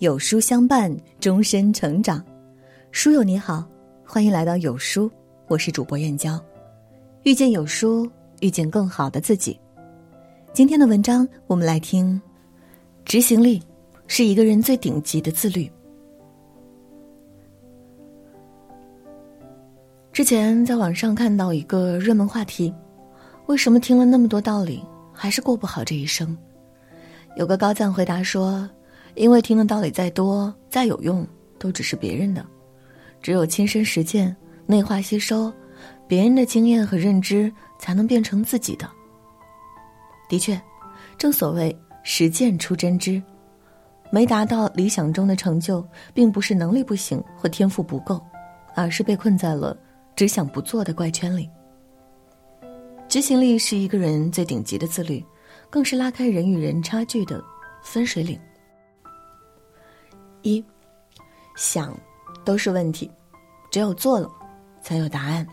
有书相伴，终身成长。书友你好，欢迎来到有书，我是主播燕娇。遇见有书，遇见更好的自己。今天的文章，我们来听：执行力是一个人最顶级的自律。之前在网上看到一个热门话题：为什么听了那么多道理，还是过不好这一生？有个高赞回答说。因为听的道理再多再有用，都只是别人的，只有亲身实践、内化吸收，别人的经验和认知，才能变成自己的。的确，正所谓实践出真知，没达到理想中的成就，并不是能力不行或天赋不够，而是被困在了只想不做的怪圈里。执行力是一个人最顶级的自律，更是拉开人与人差距的分水岭。一，想都是问题，只有做了才有答案。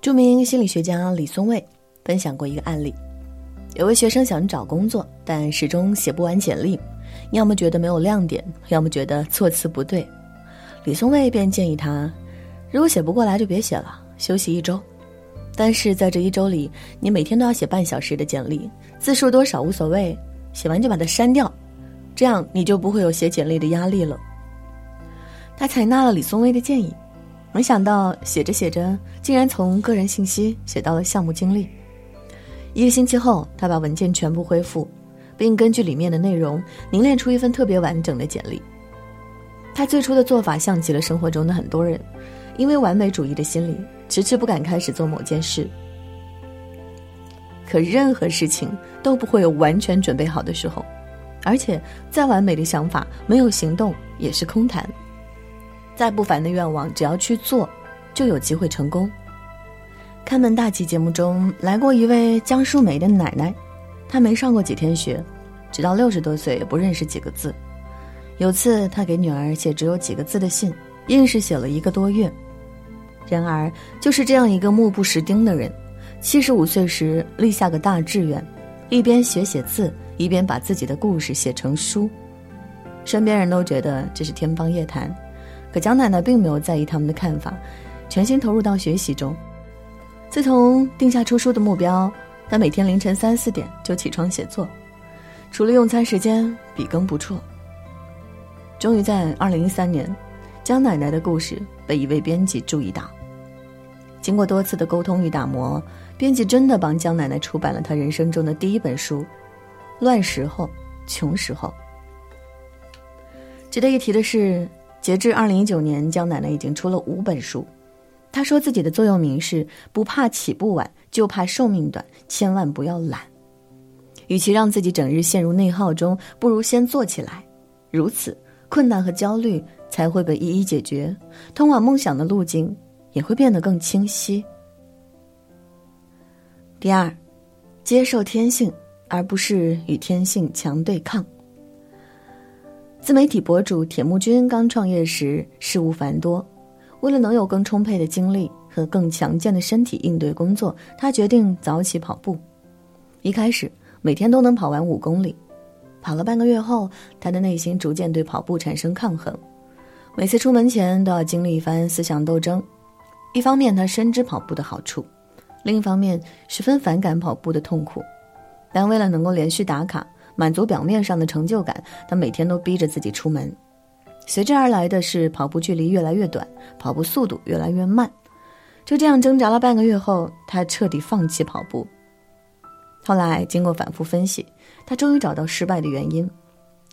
著名心理学家李松蔚分享过一个案例：有位学生想找工作，但始终写不完简历，要么觉得没有亮点，要么觉得措辞不对。李松蔚便建议他：如果写不过来，就别写了，休息一周。但是在这一周里，你每天都要写半小时的简历，字数多少无所谓，写完就把它删掉。这样你就不会有写简历的压力了。他采纳了李松蔚的建议，没想到写着写着，竟然从个人信息写到了项目经历。一个星期后，他把文件全部恢复，并根据里面的内容凝练出一份特别完整的简历。他最初的做法像极了生活中的很多人，因为完美主义的心理，迟迟不敢开始做某件事。可任何事情都不会有完全准备好的时候。而且，再完美的想法没有行动也是空谈。再不凡的愿望，只要去做，就有机会成功。看门大吉节目中来过一位江淑梅的奶奶，她没上过几天学，直到六十多岁也不认识几个字。有次她给女儿写只有几个字的信，硬是写了一个多月。然而，就是这样一个目不识丁的人，七十五岁时立下个大志愿，一边学写字。一边把自己的故事写成书，身边人都觉得这是天方夜谭，可蒋奶奶并没有在意他们的看法，全心投入到学习中。自从定下出书的目标，她每天凌晨三四点就起床写作，除了用餐时间，笔耕不辍。终于在二零一三年，江奶奶的故事被一位编辑注意到。经过多次的沟通与打磨，编辑真的帮江奶奶出版了她人生中的第一本书。乱时候，穷时候。值得一提的是，截至二零一九年，江奶奶已经出了五本书。她说自己的座右铭是：不怕起步晚，就怕寿命短，千万不要懒。与其让自己整日陷入内耗中，不如先做起来。如此，困难和焦虑才会被一一解决，通往梦想的路径也会变得更清晰。第二，接受天性。而不是与天性强对抗。自媒体博主铁木君刚创业时事务繁多，为了能有更充沛的精力和更强健的身体应对工作，他决定早起跑步。一开始每天都能跑完五公里，跑了半个月后，他的内心逐渐对跑步产生抗衡，每次出门前都要经历一番思想斗争。一方面他深知跑步的好处，另一方面十分反感跑步的痛苦。但为了能够连续打卡，满足表面上的成就感，他每天都逼着自己出门。随之而来的是跑步距离越来越短，跑步速度越来越慢。就这样挣扎了半个月后，他彻底放弃跑步。后来经过反复分析，他终于找到失败的原因：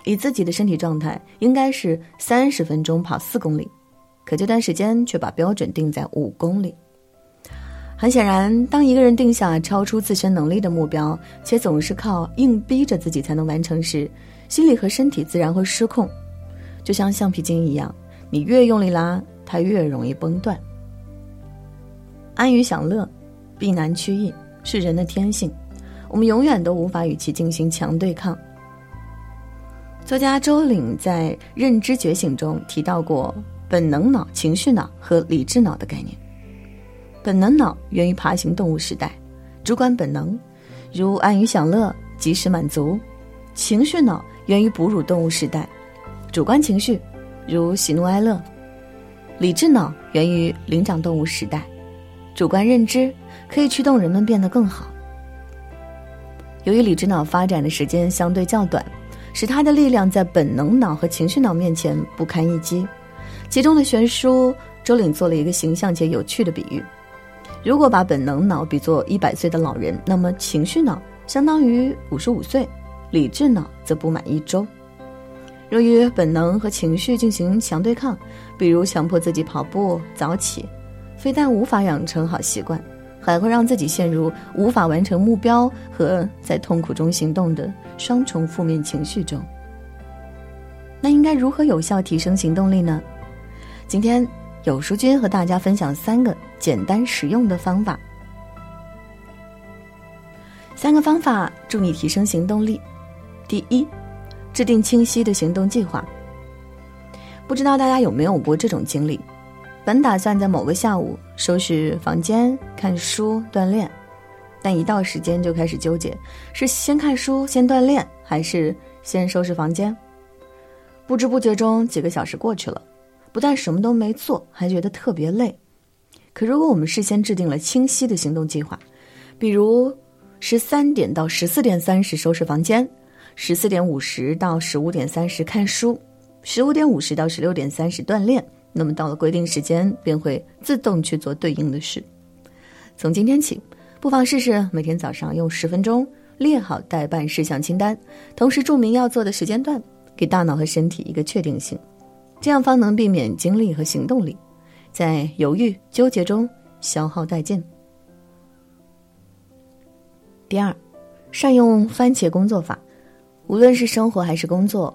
以自己的身体状态，应该是三十分钟跑四公里，可这段时间却把标准定在五公里。很显然，当一个人定下超出自身能力的目标，且总是靠硬逼着自己才能完成时，心理和身体自然会失控，就像橡皮筋一样，你越用力拉，它越容易崩断。安于享乐，避难趋易，是人的天性，我们永远都无法与其进行强对抗。作家周岭在《认知觉醒》中提到过本能脑、情绪脑和理智脑的概念。本能脑源于爬行动物时代，主管本能，如安于享乐、及时满足；情绪脑源于哺乳动物时代，主观情绪如喜怒哀乐；理智脑源于灵长动物时代，主观认知可以驱动人们变得更好。由于理智脑发展的时间相对较短，使它的力量在本能脑和情绪脑面前不堪一击。其中的悬殊，周岭做了一个形象且有趣的比喻：如果把本能脑比作一百岁的老人，那么情绪脑相当于五十五岁，理智脑则不满一周。若与本能和情绪进行强对抗，比如强迫自己跑步早起，非但无法养成好习惯。还会让自己陷入无法完成目标和在痛苦中行动的双重负面情绪中。那应该如何有效提升行动力呢？今天有书君和大家分享三个简单实用的方法。三个方法助你提升行动力。第一，制定清晰的行动计划。不知道大家有没有过这种经历？本打算在某个下午收拾房间、看书、锻炼，但一到时间就开始纠结：是先看书、先锻炼，还是先收拾房间？不知不觉中，几个小时过去了，不但什么都没做，还觉得特别累。可如果我们事先制定了清晰的行动计划，比如十三点到十四点三十收拾房间，十四点五十到十五点三十看书，十五点五十到十六点三十锻炼。那么到了规定时间，便会自动去做对应的事。从今天起，不妨试试每天早上用十分钟列好待办事项清单，同时注明要做的时间段，给大脑和身体一个确定性，这样方能避免精力和行动力在犹豫纠结中消耗殆尽。第二，善用番茄工作法，无论是生活还是工作，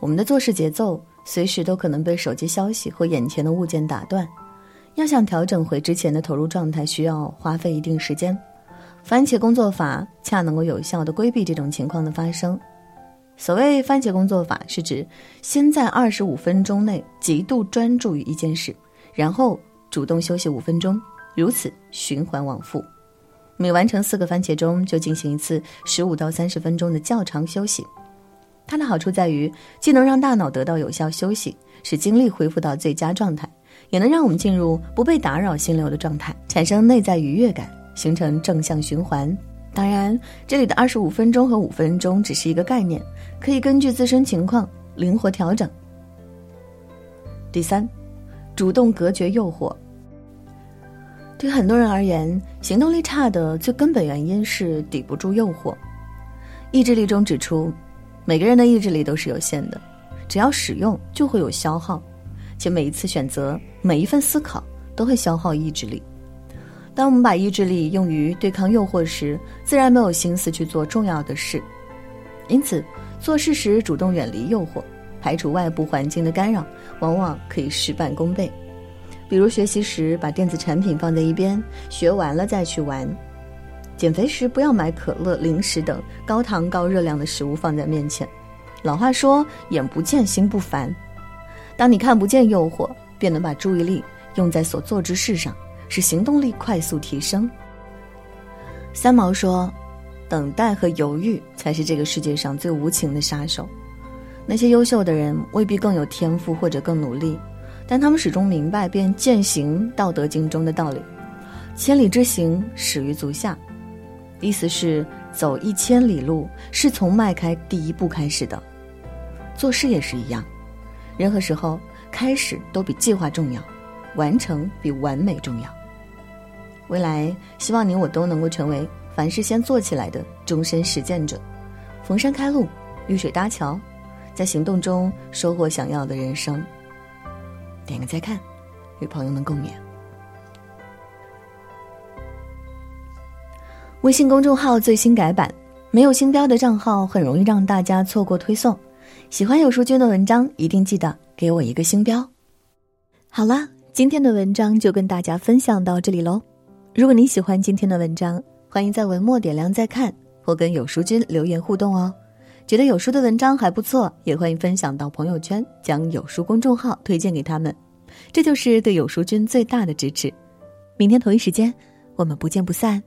我们的做事节奏。随时都可能被手机消息或眼前的物件打断，要想调整回之前的投入状态，需要花费一定时间。番茄工作法恰能够有效的规避这种情况的发生。所谓番茄工作法，是指先在二十五分钟内极度专注于一件事，然后主动休息五分钟，如此循环往复。每完成四个番茄钟，就进行一次十五到三十分钟的较长休息。它的好处在于，既能让大脑得到有效休息，使精力恢复到最佳状态，也能让我们进入不被打扰心流的状态，产生内在愉悦感，形成正向循环。当然，这里的二十五分钟和五分钟只是一个概念，可以根据自身情况灵活调整。第三，主动隔绝诱惑。对很多人而言，行动力差的最根本原因是抵不住诱惑。意志力中指出。每个人的意志力都是有限的，只要使用就会有消耗，且每一次选择、每一份思考都会消耗意志力。当我们把意志力用于对抗诱惑时，自然没有心思去做重要的事。因此，做事时主动远离诱惑，排除外部环境的干扰，往往可以事半功倍。比如学习时，把电子产品放在一边，学完了再去玩。减肥时不要买可乐、零食等高糖高热量的食物放在面前。老话说“眼不见心不烦”，当你看不见诱惑，便能把注意力用在所做之事上，使行动力快速提升。三毛说：“等待和犹豫才是这个世界上最无情的杀手。”那些优秀的人未必更有天赋或者更努力，但他们始终明白便践行《道德经》中的道理：“千里之行，始于足下。”意思是走一千里路是从迈开第一步开始的，做事也是一样，任何时候开始都比计划重要，完成比完美重要。未来希望你我都能够成为凡事先做起来的终身实践者，逢山开路，遇水搭桥，在行动中收获想要的人生。点个再看，与朋友们共勉。微信公众号最新改版，没有星标的账号很容易让大家错过推送。喜欢有书君的文章，一定记得给我一个星标。好了，今天的文章就跟大家分享到这里喽。如果你喜欢今天的文章，欢迎在文末点亮再看，或跟有书君留言互动哦。觉得有书的文章还不错，也欢迎分享到朋友圈，将有书公众号推荐给他们，这就是对有书君最大的支持。明天同一时间，我们不见不散。